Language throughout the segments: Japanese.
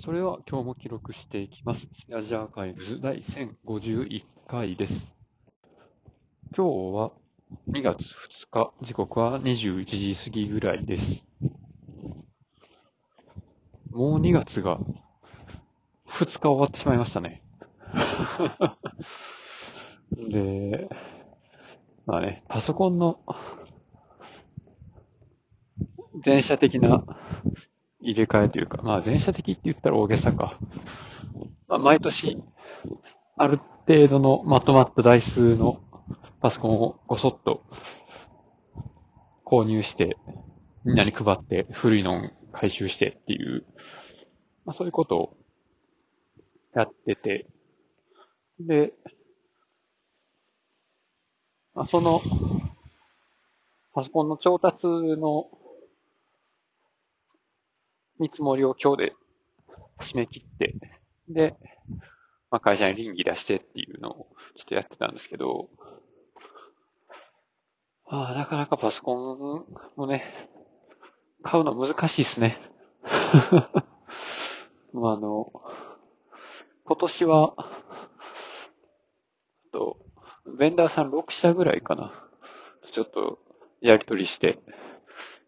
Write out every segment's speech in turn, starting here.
それは今日も記録していきます。アジアアーカイブズ第1051回です。今日は2月2日、時刻は21時過ぎぐらいです。もう2月が2日終わってしまいましたね。で、まあね、パソコンの全社的な入れ替えというか、まあ全社的って言ったら大げさか。まあ、毎年、ある程度のまとまった台数のパソコンをごそっと購入して、みんなに配って古いのを回収してっていう、まあそういうことをやってて、で、まあ、その、パソコンの調達の見積もりを今日で締め切って、で、まあ、会社に臨機出してっていうのをちょっとやってたんですけど、ああ、なかなかパソコンもね、買うの難しいですね。まあ、あの、今年は、と、ベンダーさん6社ぐらいかな。ちょっとやり取りして、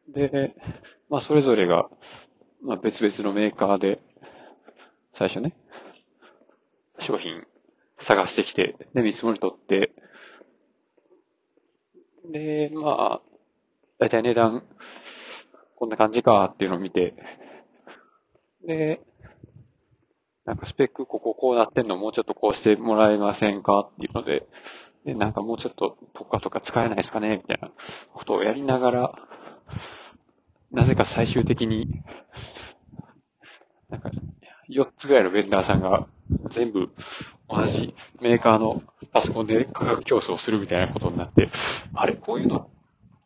で、まあそれぞれが、まあ別々のメーカーで、最初ね、商品探してきて、で、見積もり取って、で、まあ、だいたい値段、こんな感じかっていうのを見て、で、なんかスペックこここうなってんのもうちょっとこうしてもらえませんかっていうので、で、なんかもうちょっと特化とか使えないですかねみたいなことをやりながら、なぜか最終的に、なんか、4つぐらいのベンダーさんが全部同じメーカーのパソコンで価格競争するみたいなことになって、あれこういうの、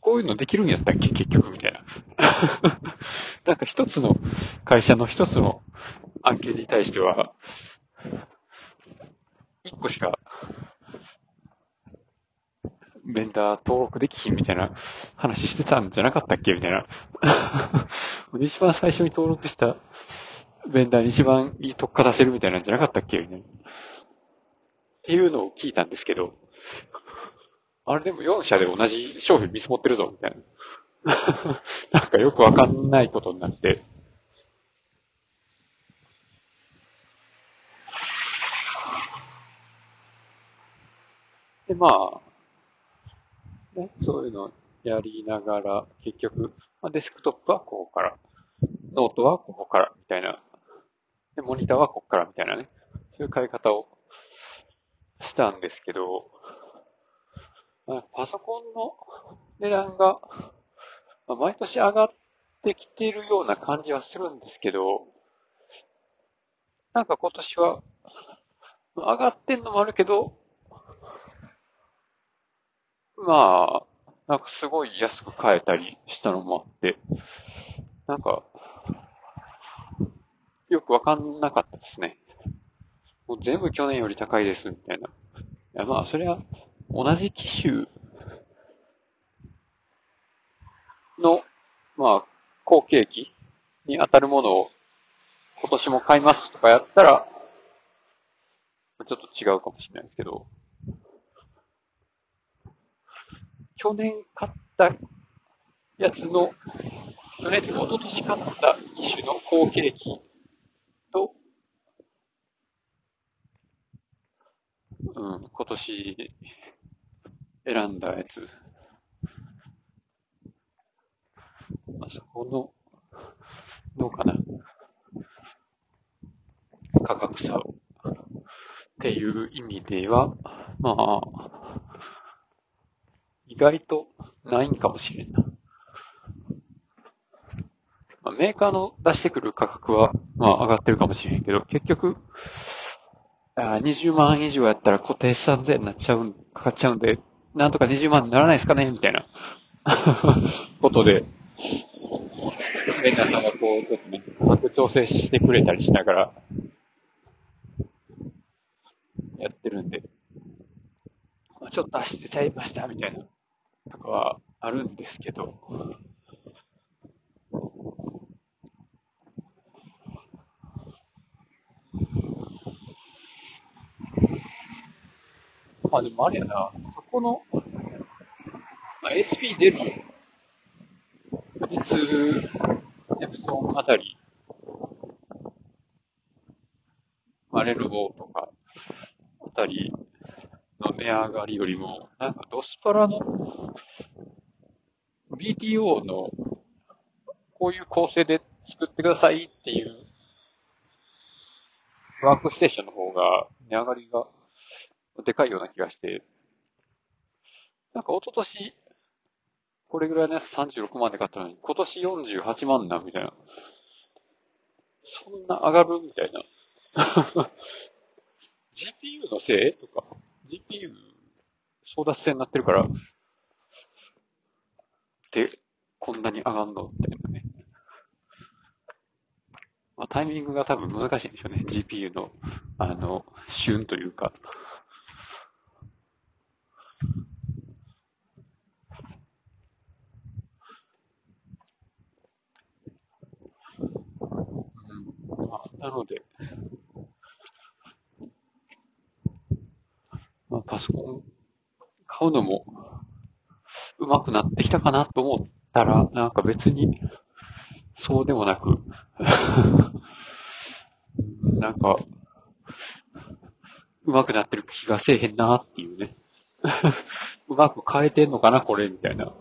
こういうのできるんやったっけ？結局みたいな。なんか一つの会社の一つの案件に対しては、一個しかベンダー登録できひんみたいな話してたんじゃなかったっけ？みたいな。一番最初に登録したベンダーに一番いい特化出せるみたいなんじゃなかったっけ？みたいな。っていうのを聞いたんですけど、あれでも4社で同じ商品見積もってるぞみたいな。なんかよくわかんないことになって。で、まあ、ね、そういうのやりながら、結局、まあ、デスクトップはここから、ノートはここから、みたいな。モニターはここから、みたいなね。そういう変え方をしたんですけど、あ、パソコンの値段が、まあ、毎年上がってきているような感じはするんですけど、なんか今年は、上がってんのもあるけど、まあ、なんかすごい安く買えたりしたのもあって、なんか、よくわかんなかったですね。もう全部去年より高いです、みたいな。いや、まあ、それは、同じ機種の、まあ、後継機に当たるものを今年も買いますとかやったら、ちょっと違うかもしれないですけど、去年買ったやつの、去年というか一昨年買った機種の後継機と、うん、今年選んだやつ、あそこの、どうかな、価格差をっていう意味では、まあ、意外とないんかもしれんな。まあ、メーカーの出してくる価格は、まあ上がってるかもしれんけど、結局、あ20万以上やったら固定資産税になっちゃうん、かかっちゃうんで、なんとか20万にならないですかねみたいな。ことで、ベンダーさんがこう、ちょっとね、価格調整してくれたりしながら、やってるんで、まあちょっと足出ちゃいました、みたいな、とかはあるんですけど、まあでもあれやな、そこの、まあ、HP 出るよ。富士通、エプソンあたり、まあ、レルボーとか、あたりの値上がりよりも、なんかドスパラの BTO のこういう構成で作ってくださいっていうワークステーションの方が値上がりがでかいような気がして、なんか一昨年これぐらいのやつ36万で買ったのに、今年48万な、みたいな。そんな上がるみたいな。GPU のせいとか、GPU 争奪戦になってるから、で、こんなに上がんのみたいなね。まあ、タイミングが多分難しいんでしょうね。GPU の、あの、旬というか。なので、まあ、パソコン買うのも上手くなってきたかなと思ったら、なんか別に、そうでもなく なんか、上手くなってる気がせえへんなっていうね うまく変えてんのかな、これ、みたいな。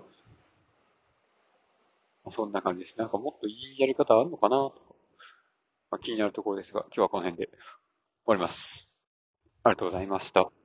そんな感じです。なんかもっといいやり方あるのかなとまあ、気になるところですが、今日はこの辺で終わります。ありがとうございました。